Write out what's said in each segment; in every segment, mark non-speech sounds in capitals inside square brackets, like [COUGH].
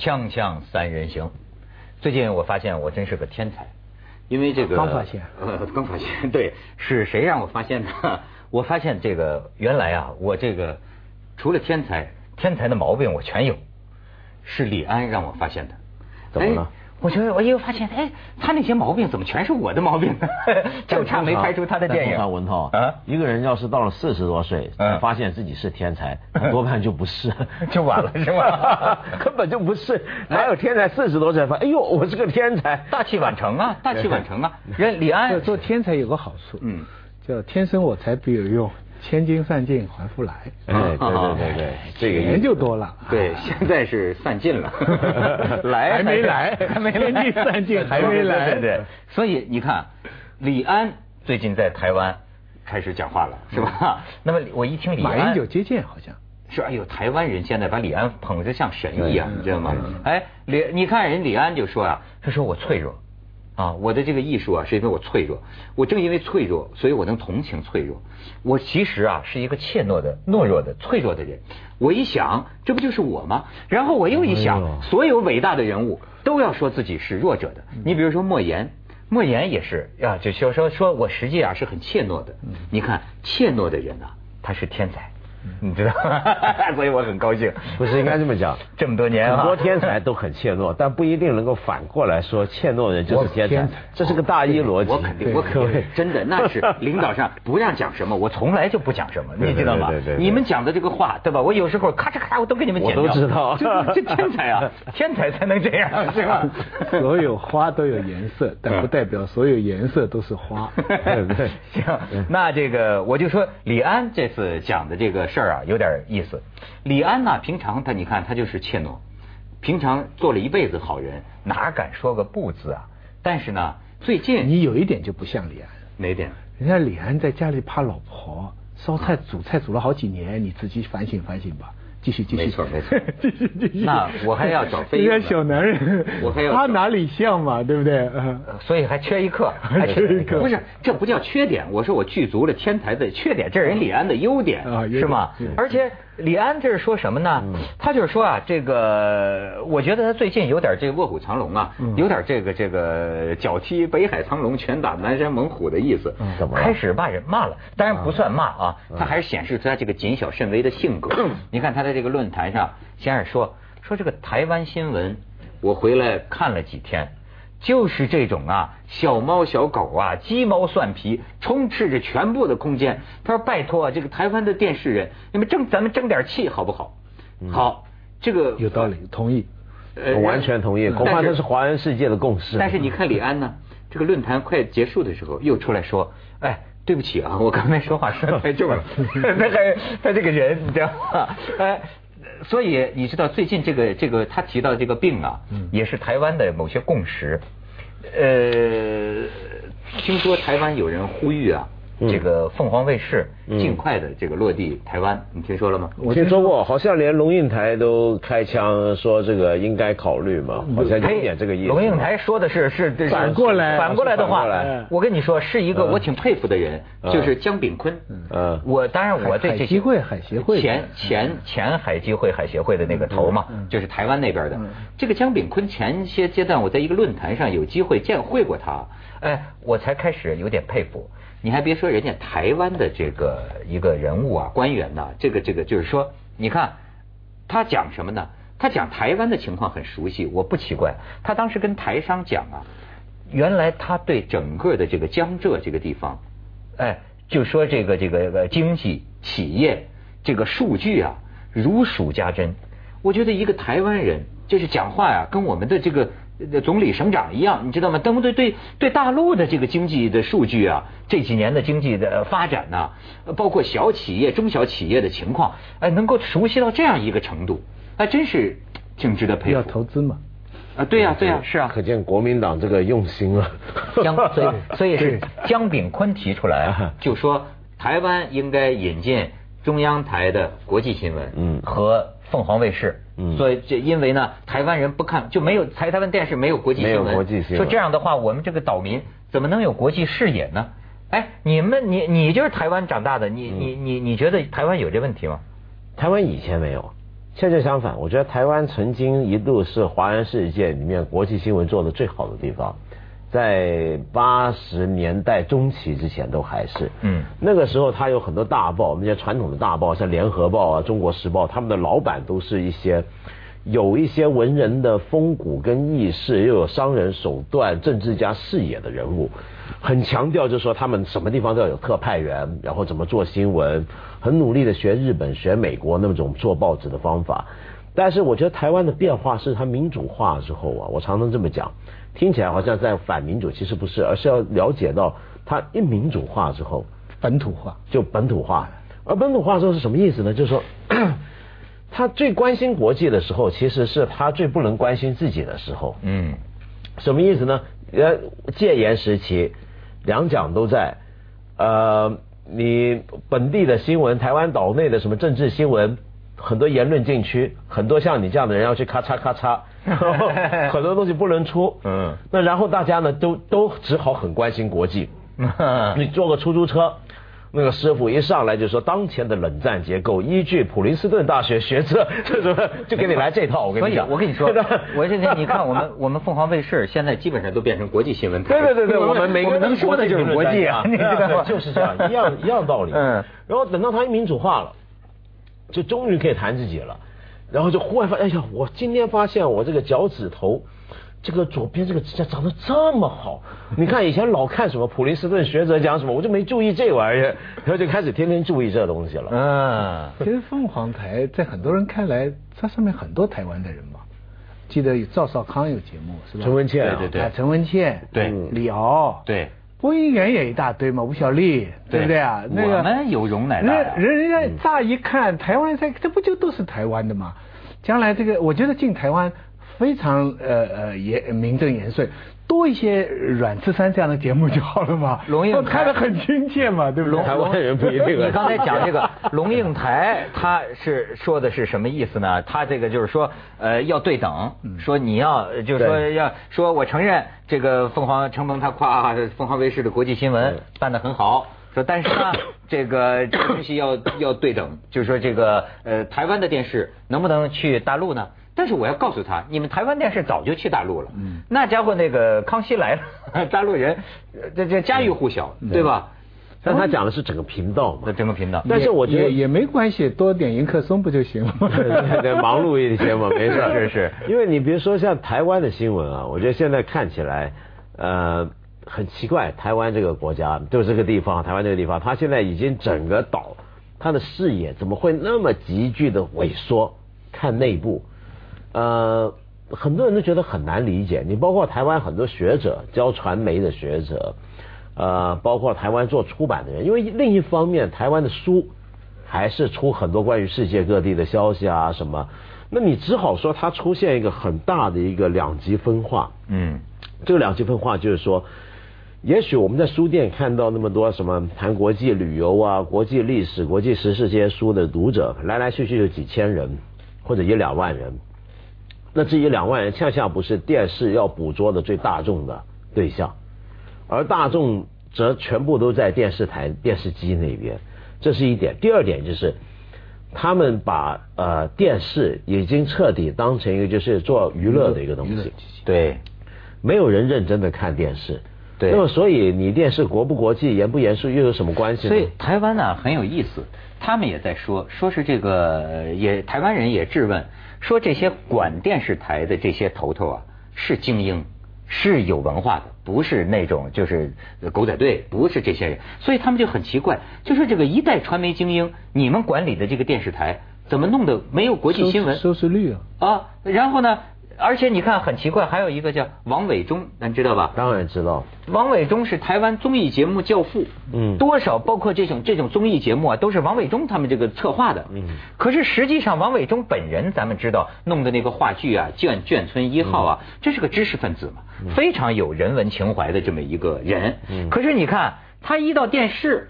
锵锵三人行，最近我发现我真是个天才，因为这个刚发现，[LAUGHS] 呃，刚发现，对，是谁让我发现的？[LAUGHS] 我发现这个原来啊，我这个除了天才，天才的毛病我全有，是李安让我发现的。怎么了？我觉得我又发现，哎，他那些毛病怎么全是我的毛病呢？[LAUGHS] 就差没拍出他的电影。文涛啊，一个人要是到了四十多岁，发现自己是天才，多半就不是，[LAUGHS] 就晚了是吗？[LAUGHS] 根本就不是，哪有天才四十多岁发？哎呦，我是个天才，大器晚成啊，大器晚成啊！人李安做天才有个好处，嗯，叫天生我材必有用。千金散尽还复来，哎，对对对对，这个人就多了。对，现在是散尽了，[LAUGHS] 来还没来，还没千金散尽还没来。对对，所以你看，李安最近在台湾开始讲话了，是吧？那么我一听李安，马英九接见好像。是，哎呦，台湾人现在把李安捧得像神一样，你知道吗？哎，李，你看人李安就说啊，他说我脆弱。啊，我的这个艺术啊，是因为我脆弱。我正因为脆弱，所以我能同情脆弱。我其实啊，是一个怯懦的、懦弱的、脆弱的人。我一想，这不就是我吗？然后我又一想，所有伟大的人物都要说自己是弱者的。你比如说莫言，莫言也是啊，就说说说我实际啊是很怯懦的。你看，怯懦的人啊，他是天才。[LAUGHS] 你知道，[LAUGHS] 所以我很高兴。不是应该这么讲，这么多年很多天才都很怯懦，但不一定能够反过来说怯懦人就是天才。这是个大一逻辑。我肯定，我肯定，真的那是领导上 [LAUGHS] 不让讲什么，我从来就不讲什么，你知道吗？你们讲的这个话，对吧？我有时候咔嚓咔嚓，我都给你们剪掉。我都知道，这天才啊，天才才能这样，是吧？所有花都有颜色，但不代表所有颜色都是花。行，那这个我就说李安这次讲的这个。事儿啊，有点意思。李安呢，平常他你看他就是怯懦，平常做了一辈子好人，哪敢说个不字啊？但是呢，最近你有一点就不像李安，哪点？人家李安在家里怕老婆烧菜煮菜煮了好几年，你自己反省反省吧。继续继续，没错没错，[LAUGHS] 继续继续。那我还要找飞。一个小男人，我还要他哪里像嘛，对不对？所以还缺一刻，[LAUGHS] 还缺一刻。不是，这不叫缺点。我说我具足了天才的缺点，这是人李安的优点，是吗？而且。李安这是说什么呢？他就是说啊，这个我觉得他最近有点这个卧虎藏龙啊，有点这个这个脚踢北海苍龙，拳打南山猛虎的意思。怎么开始骂人骂了？当然不算骂啊，他还是显示他这个谨小慎微的性格。你看他在这个论坛上，先是说说这个台湾新闻，我回来看了几天。就是这种啊，小猫小狗啊，鸡毛蒜皮，充斥着全部的空间。他说：“拜托啊，这个台湾的电视人，你们争咱们争点气好不好？”好，这个有道理，同意，我完全同意。恐怕这是华人世界的共识。但是你看李安呢，这个论坛快结束的时候，又出来说：“哎，对不起啊，我刚才说话说太重了。[LAUGHS] ”他还他这个人，你知道吗？哎。所以你知道最近这个这个他提到这个病啊，也是台湾的某些共识。呃，听说台湾有人呼吁啊。这个凤凰卫视尽快的这个落地台湾，你听说了吗？我听说过，好像连龙应台都开枪说这个应该考虑嘛，好像有点这个意思。龙应台说的是是反过来反过来的话，我跟你说是一个我挺佩服的人，就是姜炳坤。嗯，我当然我对这海基会海协会。前前前海基会海协会的那个头嘛，就是台湾那边的。这个姜炳坤，前些阶段我在一个论坛上有机会见会过他，哎，我才开始有点佩服。你还别说，人家台湾的这个一个人物啊，官员呐，这个这个就是说，你看他讲什么呢？他讲台湾的情况很熟悉，我不奇怪。他当时跟台商讲啊，原来他对整个的这个江浙这个地方，哎，就说这个这个经济企业这个数据啊如数家珍。我觉得一个台湾人就是讲话呀，跟我们的这个。总理省长一样，你知道吗？登对对对大陆的这个经济的数据啊，这几年的经济的发展呢，包括小企业、中小企业的情况，哎，能够熟悉到这样一个程度，还真是挺值得佩服。要投资嘛？啊，对呀，对呀，是啊。可见国民党这个用心啊。江，所以 [LAUGHS] 所以是江炳坤提出来，就说台湾应该引进中央台的国际新闻，嗯，和。凤凰卫视，所以这因为呢，台湾人不看就没有台台湾电视没有国际新闻，说这样的话，我们这个岛民怎么能有国际视野呢？哎，你们你你就是台湾长大的，你你你你觉得台湾有这问题吗？台湾以前没有，恰恰相反，我觉得台湾曾经一度是华人世界里面国际新闻做的最好的地方，在八十年代中期之前都还是。嗯。那个时候，他有很多大报，那些传统的大报，像《联合报》啊，《中国时报》，他们的老板都是一些有一些文人的风骨跟意识，又有商人手段、政治家视野的人物。很强调，就是说他们什么地方都要有特派员，然后怎么做新闻，很努力的学日本、学美国那种做报纸的方法。但是我觉得台湾的变化是它民主化之后啊，我常常这么讲，听起来好像在反民主，其实不是，而是要了解到它一民主化之后，本土化就本土化。而本土化之后是什么意思呢？就是说，[CLEARS THROAT] 他最关心国际的时候，其实是他最不能关心自己的时候。嗯，什么意思呢？呃，戒严时期。两蒋都在，呃，你本地的新闻，台湾岛内的什么政治新闻，很多言论禁区，很多像你这样的人要去咔嚓咔嚓，[LAUGHS] 很多东西不能出。嗯，那然后大家呢，都都只好很关心国际。[LAUGHS] 你坐个出租车。那个师傅一上来就说，当前的冷战结构依据普林斯顿大学学者，就什么就给你来这套。我跟你讲，我跟你说，[LAUGHS] 我现在你看我们我们凤凰卫视现在基本上都变成国际新闻台。对对对对，我们每个能说的就是国际啊，就是这样一样一样道理。嗯。然后等到他民主化了，就终于可以弹自己了，然后就忽然发，哎呀，我今天发现我这个脚趾头。这个左边这个指甲长得这么好，你看以前老看什么普林斯顿学者讲什么，我就没注意这玩意儿，然后就开始天天注意这东西了。嗯，其实凤凰台在很多人看来，它上面很多台湾的人嘛，记得赵少康有节目是吧？陈文茜，对对对，陈文茜，对，李敖，对，播音员也一大堆嘛，吴小莉，对不对啊？那个我们有容乃大。人人家乍一看台湾在，这不就都是台湾的吗？将来这个，我觉得进台湾。非常呃呃也名正言顺，多一些阮次山这样的节目就好了嘛。龙应台的很亲切嘛，对不对？台湾人不一定。你刚才讲这个 [LAUGHS] 龙应台，他是说的是什么意思呢？他这个就是说呃要对等，说你要就是说要说我承认这个凤凰承蒙他夸凤凰卫视的国际新闻办得很好，说但是呢这个 [COUGHS] 这个东西要要对等，就是说这个呃台湾的电视能不能去大陆呢？但是我要告诉他，你们台湾电视早就去大陆了。嗯，那家伙那个康熙来了，[LAUGHS] 大陆人这这家喻户晓，对吧？但他讲的是整个频道嘛，整个频道。但是我觉得也没关系，多点迎客松不就行了吗？[LAUGHS] 对，忙碌一些嘛，[LAUGHS] 没事。是是。因为你比如说像台湾的新闻啊，我觉得现在看起来呃很奇怪，台湾这个国家就这个地方，台湾这个地方，它现在已经整个岛，它的视野怎么会那么急剧的萎缩？看内部。呃，很多人都觉得很难理解。你包括台湾很多学者教传媒的学者，呃，包括台湾做出版的人，因为另一方面，台湾的书还是出很多关于世界各地的消息啊什么。那你只好说它出现一个很大的一个两极分化。嗯，这个两极分化就是说，也许我们在书店看到那么多什么谈国际旅游啊、国际历史、国际时事这些书的读者，来来去去就几千人或者一两万人。那至于两万人恰恰不是电视要捕捉的最大众的对象，而大众则全部都在电视台、电视机那边，这是一点。第二点就是，他们把呃电视已经彻底当成一个就是做娱乐的一个东西，对，没有人认真的看电视，对。那么所以你电视国不国际、严不严肃又有什么关系呢？所以台湾呢很有意思，他们也在说，说是这个也台湾人也质问。说这些管电视台的这些头头啊，是精英，是有文化的，不是那种就是狗仔队，不是这些人，所以他们就很奇怪，就说这个一代传媒精英，你们管理的这个电视台怎么弄得没有国际新闻收视率啊？啊，然后呢？而且你看很奇怪，还有一个叫王伟忠，咱知道吧？当然知道。王伟忠是台湾综艺节目教父，嗯，多少包括这种这种综艺节目啊，都是王伟忠他们这个策划的，嗯。可是实际上，王伟忠本人咱们知道弄的那个话剧啊，《眷眷村一号》啊，这是个知识分子嘛，非常有人文情怀的这么一个人。嗯。可是你看他一到电视。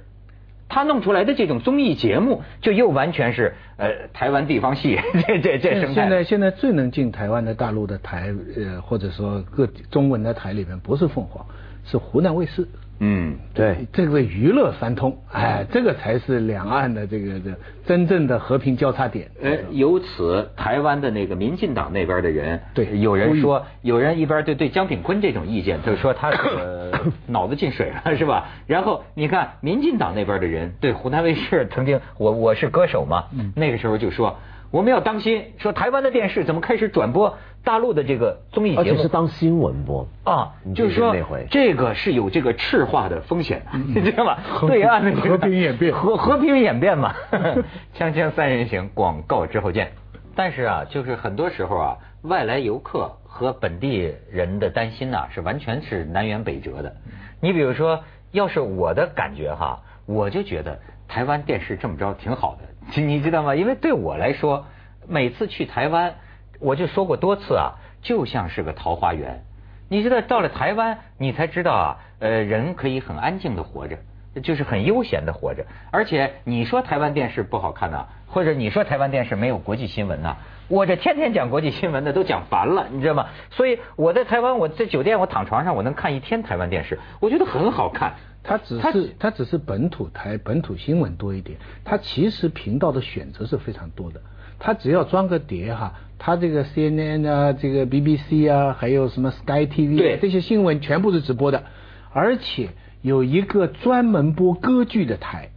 他弄出来的这种综艺节目，就又完全是呃台湾地方戏，[LAUGHS] 这这这什么？现在现在最能进台湾的大陆的台，呃或者说各中文的台里面，不是凤凰，是湖南卫视。嗯，对，这个娱乐三通，哎，这个才是两岸的这个这真正的和平交叉点。哎，由此台湾的那个民进党那边的人，对，有人说，有人一边对对江炳坤这种意见，就是说他 [LAUGHS] 脑子进水了，[LAUGHS] 是吧？然后你看民进党那边的人对湖南卫视曾经，我我是歌手嘛，那个时候就说。我们要当心，说台湾的电视怎么开始转播大陆的这个综艺节目？而且是当新闻播啊，就是说这个是有这个赤化的风险的，[LAUGHS] 你知道吗？对岸的和平演变，和和平演变嘛。[LAUGHS] 锵锵三人行，广告之后见。但是啊，就是很多时候啊，外来游客和本地人的担心呐，是完全是南辕北辙的。你比如说，要是我的感觉哈，我就觉得台湾电视这么着挺好的。你知道吗？因为对我来说，每次去台湾，我就说过多次啊，就像是个桃花源。你知道，到了台湾，你才知道啊，呃，人可以很安静的活着，就是很悠闲的活着。而且你说台湾电视不好看呐，或者你说台湾电视没有国际新闻呐，我这天天讲国际新闻的都讲烦了，你知道吗？所以我在台湾，我在酒店，我躺床上，我能看一天台湾电视，我觉得很好看。它只是它只是本土台本土新闻多一点，它其实频道的选择是非常多的。它只要装个碟哈，它这个 CNN 啊，这个 BBC 啊，还有什么 Sky TV 这些新闻全部是直播的，而且有一个专门播歌剧的台，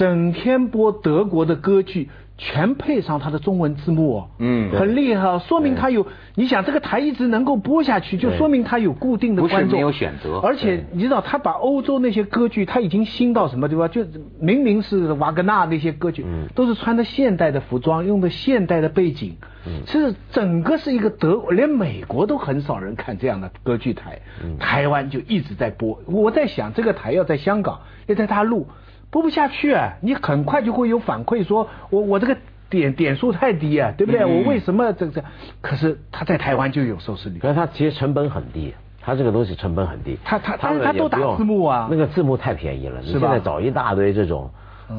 整天播德国的歌剧。全配上他的中文字幕哦，嗯，很厉害，说明他有。你想这个台一直能够播下去，就说明他有固定的观众。不是没有选择。而且你知道，他把欧洲那些歌剧，他已经新到什么地方？就明明是瓦格纳那些歌剧，都是穿的现代的服装，用的现代的背景，是整个是一个德，连美国都很少人看这样的歌剧台，台湾就一直在播。我在想，这个台要在香港，要在大陆。播不下去啊！你很快就会有反馈，说我我这个点点数太低啊，对不对？我为什么这这？可是他在台湾就有收视率。可是他其实成本很低，他这个东西成本很低。他他他他都打字幕啊，那个字幕太便宜了。你现在找一大堆这种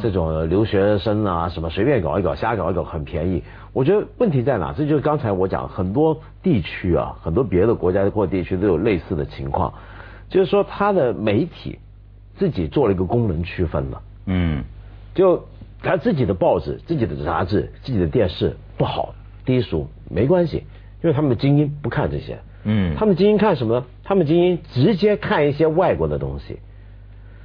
这种留学生啊，什么随便搞一搞，瞎搞一搞，很便宜。我觉得问题在哪？这就是刚才我讲，很多地区啊，很多别的国家或地区都有类似的情况，就是说他的媒体。自己做了一个功能区分了，嗯，就他自己的报纸、自己的杂志、自己的电视不好低俗没关系，因为他们的精英不看这些，嗯，他们精英看什么？他们精英直接看一些外国的东西。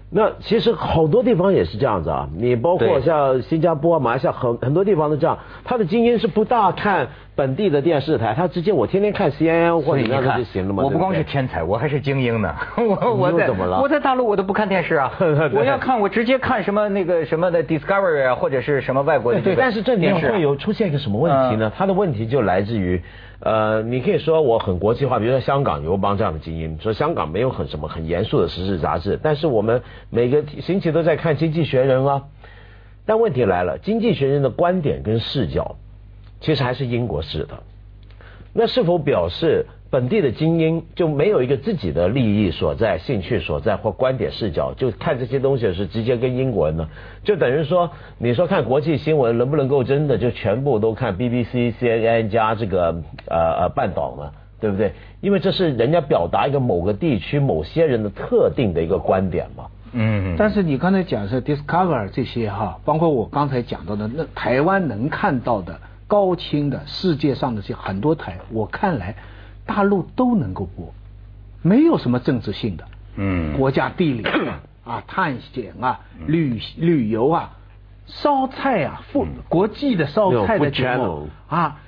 那其实好多地方也是这样子啊，你包括像新加坡、马来西亚很很多地方都这样，他的精英是不大看本地的电视台，他直接我天天看 CNN 或者那样就行了嘛。我不光是天才，我还是精英呢。[LAUGHS] 我我在我在大陆我都不看电视啊，[LAUGHS] 我要看我直接看什么那个什么的 Discovery 啊或者是什么外国的对，但是这里面会有出现一个什么问题呢？他的问题就来自于。呃，你可以说我很国际化，比如说香港邮邦这样的精英，说香港没有很什么很严肃的时事杂志，但是我们每个星期都在看《经济学人》啊。但问题来了，《经济学人》的观点跟视角，其实还是英国式的，那是否表示？本地的精英就没有一个自己的利益所在、兴趣所在或观点视角，就看这些东西是直接跟英国人呢？就等于说，你说看国际新闻能不能够真的就全部都看 BBC、CNN 加这个呃呃半岛呢？对不对？因为这是人家表达一个某个地区某些人的特定的一个观点嘛。嗯。但是你刚才讲是 Discover 这些哈，包括我刚才讲到的那台湾能看到的高清的世界上的这很多台，我看来。大陆都能够播，没有什么政治性的，嗯，国家地理啊，[COUGHS] 探险啊，旅旅游啊，烧菜啊，富国际的烧菜的节目啊，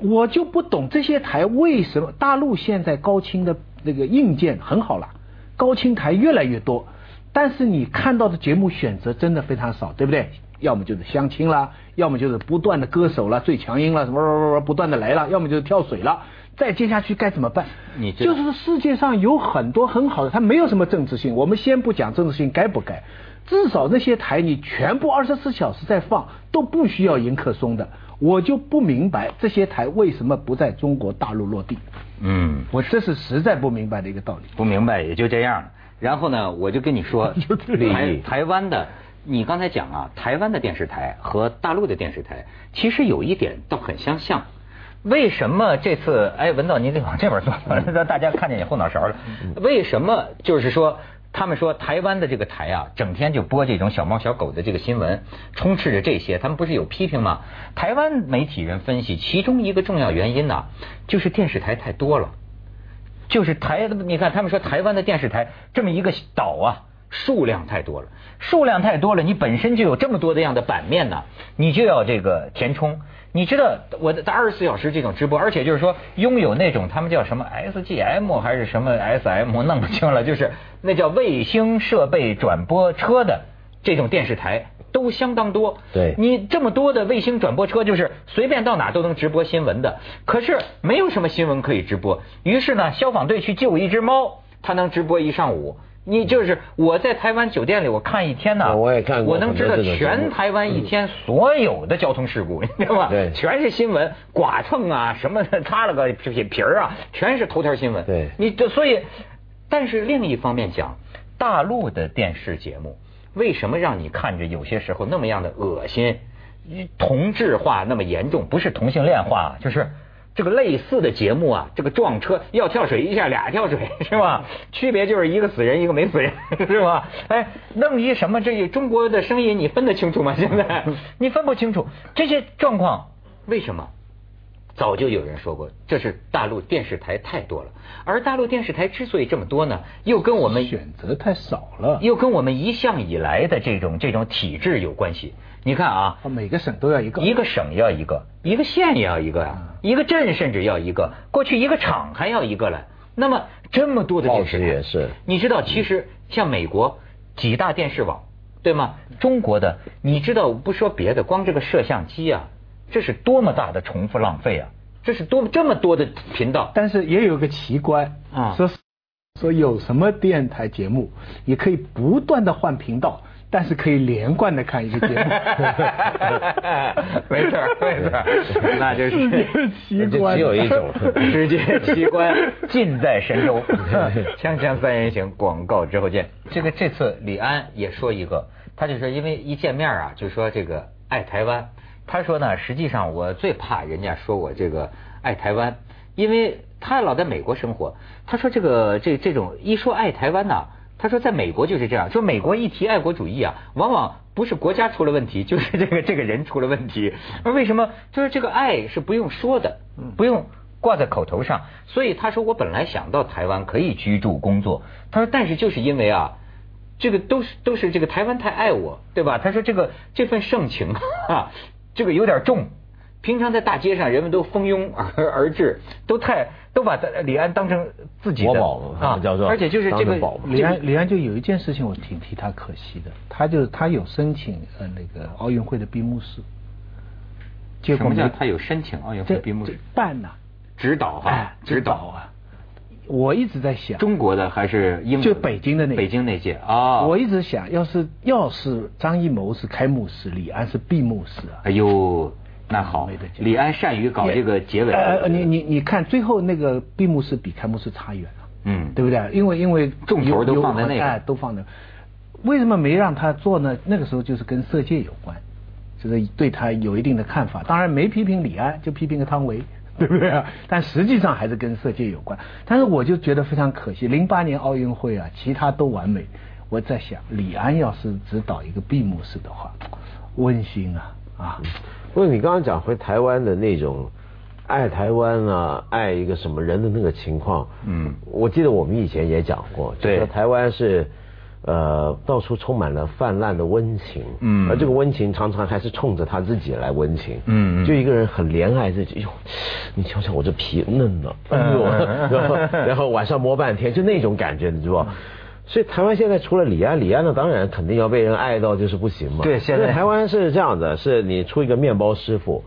我就不懂这些台为什么大陆现在高清的那个硬件很好了，高清台越来越多，但是你看到的节目选择真的非常少，对不对？要么就是相亲啦，要么就是不断的歌手了，最强音了，什么不断的来了，要么就是跳水了。再接下去该怎么办？你就是世界上有很多很好的，它没有什么政治性。我们先不讲政治性该不该，至少那些台你全部二十四小时在放，都不需要迎客松的。我就不明白这些台为什么不在中国大陆落地。嗯，我这是实在不明白的一个道理。不明白也就这样。然后呢，我就跟你说，[LAUGHS] 台台湾的，你刚才讲啊，台湾的电视台和大陆的电视台其实有一点倒很相像。为什么这次？哎，文道，你得往这边坐，[LAUGHS] 让大家看见你后脑勺了。为什么？就是说，他们说台湾的这个台啊，整天就播这种小猫小狗的这个新闻，充斥着这些。他们不是有批评吗？台湾媒体人分析，其中一个重要原因呢，就是电视台太多了。就是台，你看他们说台湾的电视台这么一个岛啊，数量太多了，数量太多了，你本身就有这么多的样的版面呢，你就要这个填充。你知道我的二十四小时这种直播，而且就是说拥有那种他们叫什么 SGM 还是什么 SM，弄不清了，就是那叫卫星设备转播车的这种电视台都相当多。对，你这么多的卫星转播车，就是随便到哪都能直播新闻的。可是没有什么新闻可以直播，于是呢，消防队去救一只猫，它能直播一上午。你就是我在台湾酒店里，我看一天呢，我也看过，我能知道全台湾一天所有的交通事故，[LAUGHS] 你知道吗？对，全是新闻，剐蹭啊，什么擦了个皮皮儿啊，全是头条新闻。对，你这所以，但是另一方面讲，大陆的电视节目为什么让你看着有些时候那么样的恶心，同质化那么严重？不是同性恋化，就是。这个类似的节目啊，这个撞车要跳水一下俩跳水 [LAUGHS] 是吧？区别就是一个死人一个没死人 [LAUGHS] 是吧？哎，弄一什么这中国的声音你分得清楚吗？[LAUGHS] 现在你分不清楚这些状况，为什么？早就有人说过，这是大陆电视台太多了，而大陆电视台之所以这么多呢，又跟我们选择太少了，又跟我们一向以来的这种这种体制有关系。你看啊，每个省都要一个，一个省要一个，一个县也要一个呀，一个镇甚至要一个，过去一个厂还要一个了。那么这么多的电视也是，你知道，其实像美国几大电视网，对吗？中国的，你知道，不说别的，光这个摄像机啊，这是多么大的重复浪费啊！这是多这么多的频道，但是也有个奇观啊，说说有什么电台节目也可以不断的换频道。但是可以连贯的看一个节目，没 [LAUGHS] 错没错，[LAUGHS] 那就是奇观，只有一种世界奇观，尽在神州。[LAUGHS] 锵锵三人行，广告之后见。这个这次李安也说一个，他就说因为一见面啊，就说这个爱台湾。他说呢，实际上我最怕人家说我这个爱台湾，因为他老在美国生活。他说这个这这种一说爱台湾呢。他说，在美国就是这样，说美国一提爱国主义啊，往往不是国家出了问题，就是这个这个人出了问题。而为什么？就是这个爱是不用说的，不用挂在口头上。所以他说，我本来想到台湾可以居住工作。他说，但是就是因为啊，这个都是都是这个台湾太爱我，对吧？他说这个这份盛情啊，这个有点重。平常在大街上，人们都蜂拥而 [LAUGHS] 而至，都太都把李安当成自己的啊，而且就是这个李安，李安就有一件事情，我挺替他可惜的。他就他有申请呃那个奥运会的闭幕式，什么叫他有申请奥运会闭幕式办呐？指导哈，指导啊！我一直在想，中国的还是英就北京的那北京那届啊？我一直想要是要是张艺谋是开幕式，李安是闭幕式啊！哎呦。那好，李安善于搞这个结尾。呃，你你你看，最后那个闭幕式比开幕式差远了，嗯，对不对？因为因为重头都放在那个，都放在。为什么没让他做呢？那个时候就是跟色戒有关，就是对他有一定的看法。当然没批评李安，就批评个汤唯，[LAUGHS] 对不对啊？但实际上还是跟色戒有关。但是我就觉得非常可惜，零八年奥运会啊，其他都完美。我在想，李安要是只导一个闭幕式的话，温馨啊啊。不过你刚刚讲回台湾的那种爱台湾啊，爱一个什么人的那个情况，嗯，我记得我们以前也讲过，对，台湾是呃到处充满了泛滥的温情，嗯，而这个温情常常还是冲着他自己来温情，嗯，就一个人很怜爱自己，哟，你瞧瞧我这皮嫩的，哎呦，[LAUGHS] 然后然后晚上摸半天，就那种感觉，你知道。所以台湾现在除了李安，李安呢当然肯定要被人爱到就是不行嘛。对，现在台湾是这样子，是你出一个面包师傅，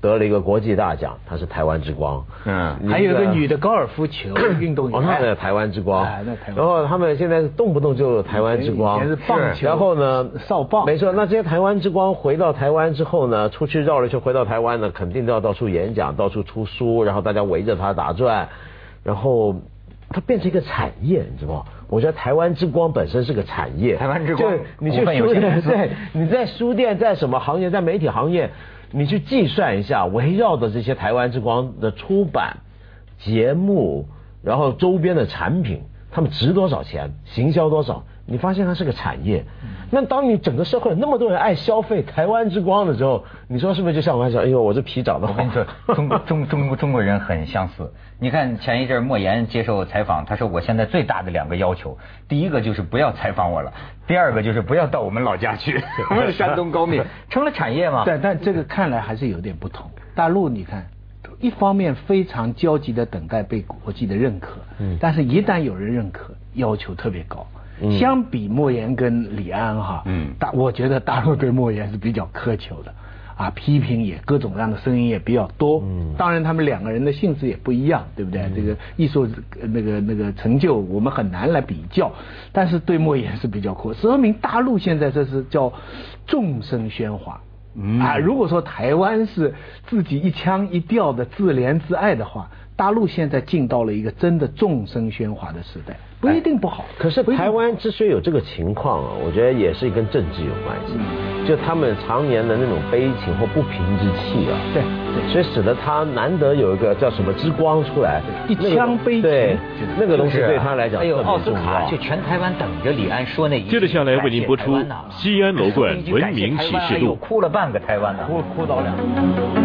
得了一个国际大奖，他是台湾之光。嗯，还有一个女的高尔夫球运动员，那台湾之光。然后他们现在动不动就台湾之光。是棒球。然后呢，少棒。没错，那这些台湾之光回到台湾之后呢，出去绕了一圈回到台湾呢，肯定都要到处演讲，到处出书，然后大家围着他打转，然后他变成一个产业，你知道吗？我觉得台湾之光本身是个产业，台湾之光，你去书店，对，你在书店，在什么行业，在媒体行业，你去计算一下，围绕的这些台湾之光的出版节目，然后周边的产品，他们值多少钱，行销多少？你发现它是个产业，那当你整个社会那么多人爱消费台湾之光的时候，你说是不是就像我讲，哎呦，我这皮长得我跟你说，中中中中国人很相似。你看前一阵莫言接受采访，他说我现在最大的两个要求，第一个就是不要采访我了，第二个就是不要到我们老家去，我们 [LAUGHS] 山东高密成了产业嘛。对，但这个看来还是有点不同。大陆你看，一方面非常焦急的等待被国际的认可，嗯，但是一旦有人认可，要求特别高。相比莫言跟李安哈，嗯，大我觉得大陆对莫言是比较苛求的，啊，批评也各种各样的声音也比较多。嗯，当然他们两个人的性质也不一样，对不对？这个艺术那个那个成就我们很难来比较，但是对莫言是比较苛，说明大陆现在这是叫众生喧哗。啊，如果说台湾是自己一腔一调的自怜自爱的话，大陆现在进到了一个真的众生喧哗的时代。不一定不好，可是台湾之所以有这个情况啊，我觉得也是跟政治有关系。就他们常年的那种悲情或不平之气啊，对，所以使得他难得有一个叫什么之光出来，一腔悲情，对，那个东西对他来讲，还有奥斯卡，就全台湾等着李安说那一接着下来为您播出《西安楼冠文明启示录》，哭了半个台湾呢，哭哭倒两。